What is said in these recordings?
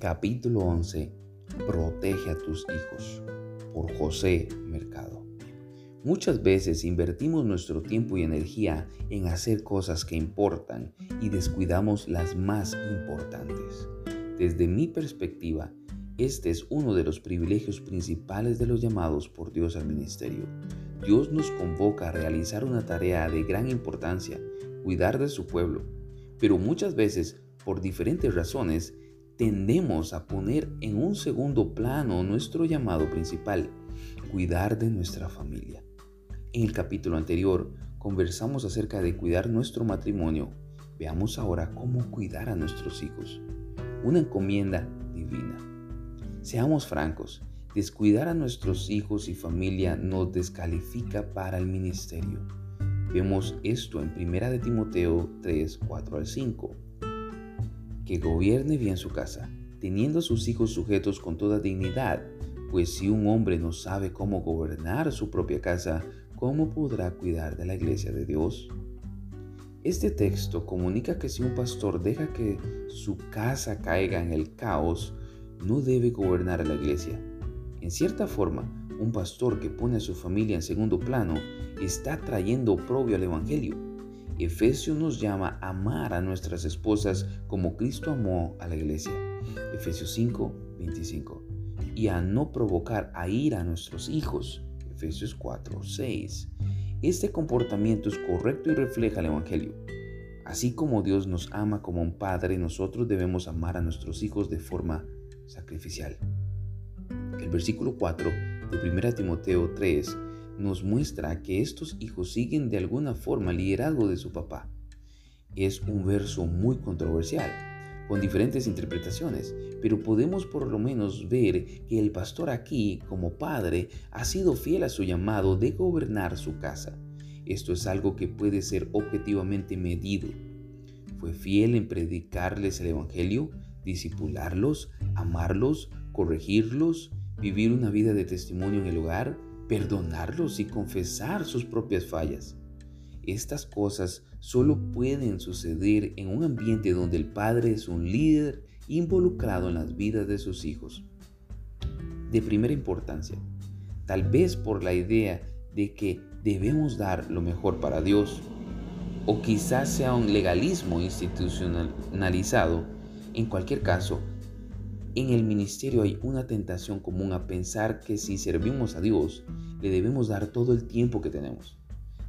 Capítulo 11. Protege a tus hijos. Por José Mercado. Muchas veces invertimos nuestro tiempo y energía en hacer cosas que importan y descuidamos las más importantes. Desde mi perspectiva, este es uno de los privilegios principales de los llamados por Dios al ministerio. Dios nos convoca a realizar una tarea de gran importancia, cuidar de su pueblo, pero muchas veces, por diferentes razones, tendemos a poner en un segundo plano nuestro llamado principal, cuidar de nuestra familia. En el capítulo anterior conversamos acerca de cuidar nuestro matrimonio. Veamos ahora cómo cuidar a nuestros hijos. Una encomienda divina. Seamos francos, descuidar a nuestros hijos y familia nos descalifica para el ministerio. Vemos esto en 1 de Timoteo 3, 4 al 5 que gobierne bien su casa, teniendo a sus hijos sujetos con toda dignidad, pues si un hombre no sabe cómo gobernar su propia casa, ¿cómo podrá cuidar de la iglesia de Dios? Este texto comunica que si un pastor deja que su casa caiga en el caos, no debe gobernar a la iglesia. En cierta forma, un pastor que pone a su familia en segundo plano está trayendo oprobio al Evangelio Efesios nos llama a amar a nuestras esposas como Cristo amó a la iglesia. Efesios 5, 25. Y a no provocar a ira a nuestros hijos. Efesios 4, 6. Este comportamiento es correcto y refleja el Evangelio. Así como Dios nos ama como un padre, nosotros debemos amar a nuestros hijos de forma sacrificial. El versículo 4 de 1 Timoteo 3 nos muestra que estos hijos siguen de alguna forma el liderazgo de su papá. Es un verso muy controversial, con diferentes interpretaciones, pero podemos por lo menos ver que el pastor aquí, como padre, ha sido fiel a su llamado de gobernar su casa. Esto es algo que puede ser objetivamente medido. Fue fiel en predicarles el Evangelio, disipularlos, amarlos, corregirlos, vivir una vida de testimonio en el hogar, perdonarlos y confesar sus propias fallas. Estas cosas solo pueden suceder en un ambiente donde el padre es un líder involucrado en las vidas de sus hijos. De primera importancia, tal vez por la idea de que debemos dar lo mejor para Dios, o quizás sea un legalismo institucionalizado, en cualquier caso, en el ministerio hay una tentación común a pensar que si servimos a Dios, le debemos dar todo el tiempo que tenemos.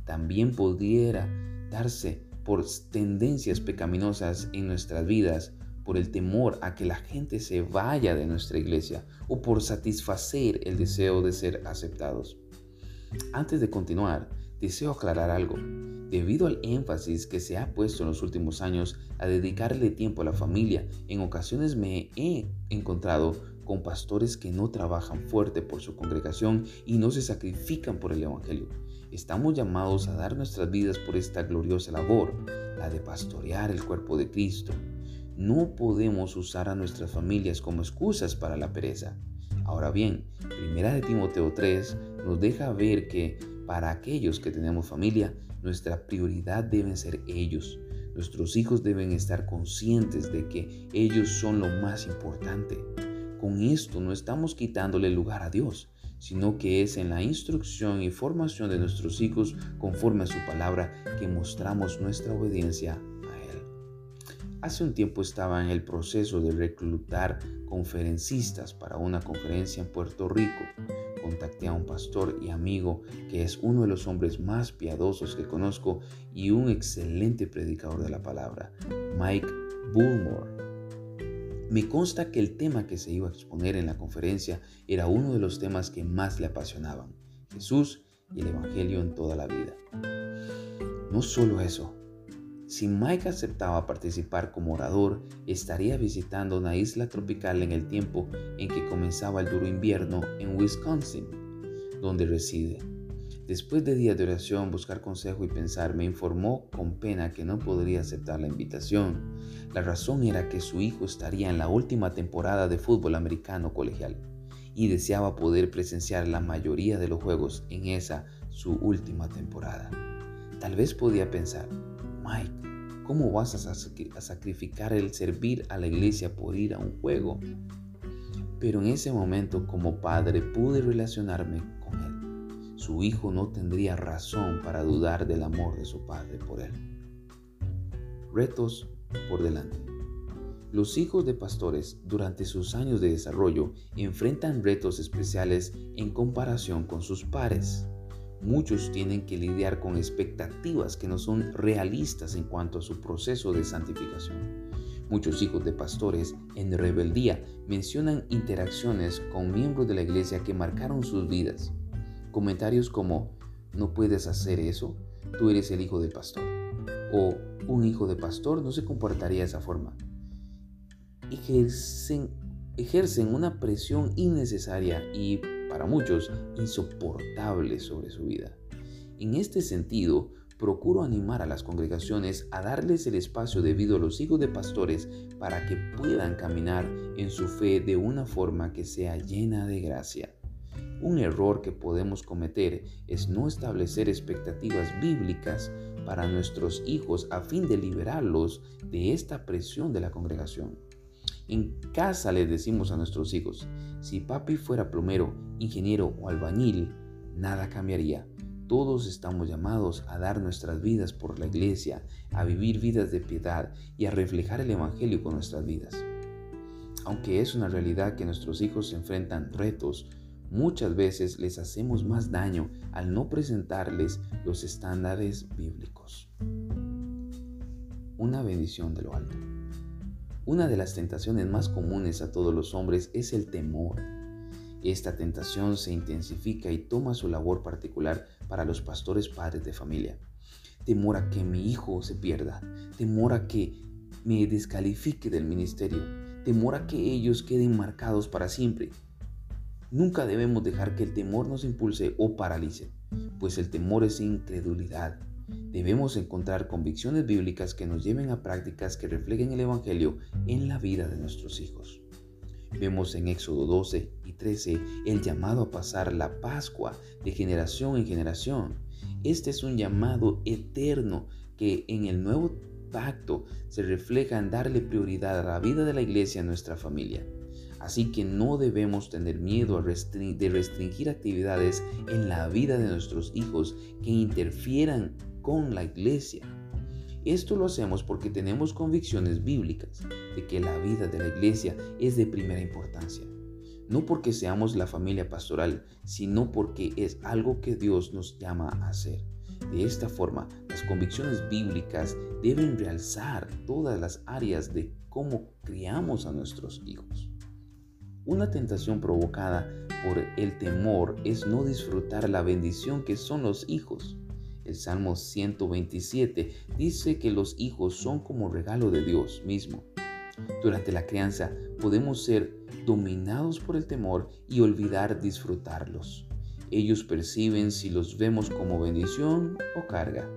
También pudiera darse por tendencias pecaminosas en nuestras vidas, por el temor a que la gente se vaya de nuestra iglesia o por satisfacer el deseo de ser aceptados. Antes de continuar, deseo aclarar algo. Debido al énfasis que se ha puesto en los últimos años a dedicarle tiempo a la familia, en ocasiones me he encontrado con pastores que no trabajan fuerte por su congregación y no se sacrifican por el Evangelio. Estamos llamados a dar nuestras vidas por esta gloriosa labor, la de pastorear el cuerpo de Cristo. No podemos usar a nuestras familias como excusas para la pereza. Ahora bien, Primera de Timoteo 3 nos deja ver que para aquellos que tenemos familia, nuestra prioridad deben ser ellos. Nuestros hijos deben estar conscientes de que ellos son lo más importante. Con esto no estamos quitándole lugar a Dios, sino que es en la instrucción y formación de nuestros hijos conforme a su palabra que mostramos nuestra obediencia a Él. Hace un tiempo estaba en el proceso de reclutar conferencistas para una conferencia en Puerto Rico contacté a un pastor y amigo que es uno de los hombres más piadosos que conozco y un excelente predicador de la palabra, Mike Bullmore. Me consta que el tema que se iba a exponer en la conferencia era uno de los temas que más le apasionaban, Jesús y el Evangelio en toda la vida. No solo eso, si Mike aceptaba participar como orador, estaría visitando una isla tropical en el tiempo en que comenzaba el duro invierno en Wisconsin, donde reside. Después de días de oración, buscar consejo y pensar, me informó con pena que no podría aceptar la invitación. La razón era que su hijo estaría en la última temporada de fútbol americano colegial y deseaba poder presenciar la mayoría de los juegos en esa su última temporada. Tal vez podía pensar, Mike, ¿Cómo vas a sacrificar el servir a la iglesia por ir a un juego? Pero en ese momento como padre pude relacionarme con él. Su hijo no tendría razón para dudar del amor de su padre por él. Retos por delante. Los hijos de pastores durante sus años de desarrollo enfrentan retos especiales en comparación con sus pares. Muchos tienen que lidiar con expectativas que no son realistas en cuanto a su proceso de santificación. Muchos hijos de pastores en rebeldía mencionan interacciones con miembros de la iglesia que marcaron sus vidas. Comentarios como, no puedes hacer eso, tú eres el hijo del pastor. O un hijo de pastor no se comportaría de esa forma. Ejercen, ejercen una presión innecesaria y, para muchos, insoportable sobre su vida. En este sentido, procuro animar a las congregaciones a darles el espacio debido a los hijos de pastores para que puedan caminar en su fe de una forma que sea llena de gracia. Un error que podemos cometer es no establecer expectativas bíblicas para nuestros hijos a fin de liberarlos de esta presión de la congregación. En casa les decimos a nuestros hijos, si papi fuera plomero, ingeniero o albañil, nada cambiaría. Todos estamos llamados a dar nuestras vidas por la iglesia, a vivir vidas de piedad y a reflejar el Evangelio con nuestras vidas. Aunque es una realidad que nuestros hijos enfrentan retos, muchas veces les hacemos más daño al no presentarles los estándares bíblicos. Una bendición de lo alto. Una de las tentaciones más comunes a todos los hombres es el temor esta tentación se intensifica y toma su labor particular para los pastores padres de familia. Temor a que mi hijo se pierda, temor a que me descalifique del ministerio, temor a que ellos queden marcados para siempre. Nunca debemos dejar que el temor nos impulse o paralice, pues el temor es incredulidad. Debemos encontrar convicciones bíblicas que nos lleven a prácticas que reflejen el Evangelio en la vida de nuestros hijos. Vemos en Éxodo 12 y 13 el llamado a pasar la Pascua de generación en generación. Este es un llamado eterno que en el nuevo pacto se refleja en darle prioridad a la vida de la iglesia en nuestra familia. Así que no debemos tener miedo de restringir actividades en la vida de nuestros hijos que interfieran con la iglesia. Esto lo hacemos porque tenemos convicciones bíblicas de que la vida de la iglesia es de primera importancia. No porque seamos la familia pastoral, sino porque es algo que Dios nos llama a hacer. De esta forma, las convicciones bíblicas deben realzar todas las áreas de cómo criamos a nuestros hijos. Una tentación provocada por el temor es no disfrutar la bendición que son los hijos. El Salmo 127 dice que los hijos son como regalo de Dios mismo. Durante la crianza podemos ser dominados por el temor y olvidar disfrutarlos. Ellos perciben si los vemos como bendición o carga.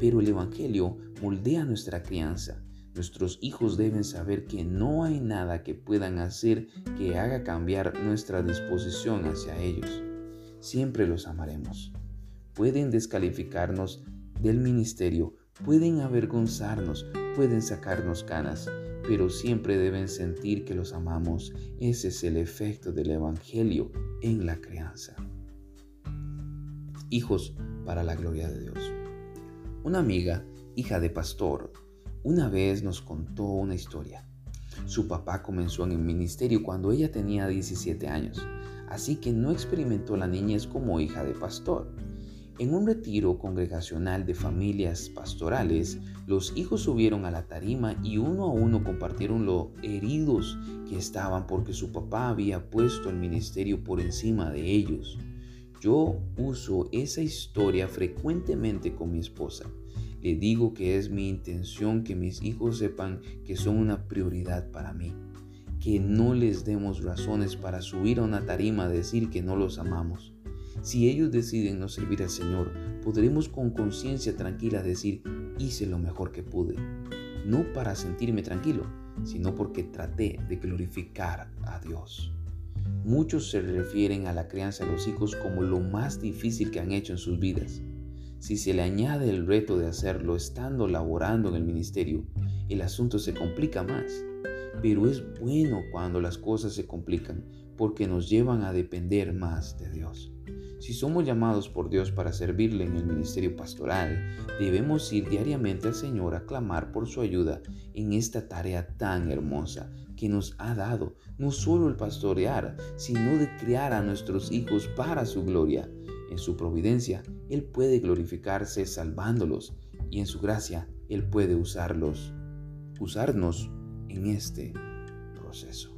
Pero el Evangelio moldea nuestra crianza. Nuestros hijos deben saber que no hay nada que puedan hacer que haga cambiar nuestra disposición hacia ellos. Siempre los amaremos pueden descalificarnos del ministerio, pueden avergonzarnos, pueden sacarnos canas, pero siempre deben sentir que los amamos. Ese es el efecto del Evangelio en la crianza. Hijos para la gloria de Dios. Una amiga, hija de pastor, una vez nos contó una historia. Su papá comenzó en el ministerio cuando ella tenía 17 años, así que no experimentó la niñez como hija de pastor. En un retiro congregacional de familias pastorales, los hijos subieron a la tarima y uno a uno compartieron lo heridos que estaban porque su papá había puesto el ministerio por encima de ellos. Yo uso esa historia frecuentemente con mi esposa. Le digo que es mi intención que mis hijos sepan que son una prioridad para mí. Que no les demos razones para subir a una tarima a decir que no los amamos si ellos deciden no servir al Señor, podremos con conciencia tranquila decir, hice lo mejor que pude. No para sentirme tranquilo, sino porque traté de glorificar a Dios. Muchos se refieren a la crianza de los hijos como lo más difícil que han hecho en sus vidas. Si se le añade el reto de hacerlo estando laborando en el ministerio, el asunto se complica más. Pero es bueno cuando las cosas se complican porque nos llevan a depender más de Dios. Si somos llamados por Dios para servirle en el ministerio pastoral, debemos ir diariamente al Señor a clamar por su ayuda en esta tarea tan hermosa que nos ha dado, no solo el pastorear, sino de criar a nuestros hijos para su gloria. En su providencia, Él puede glorificarse salvándolos y en su gracia, Él puede usarlos, usarnos en este proceso.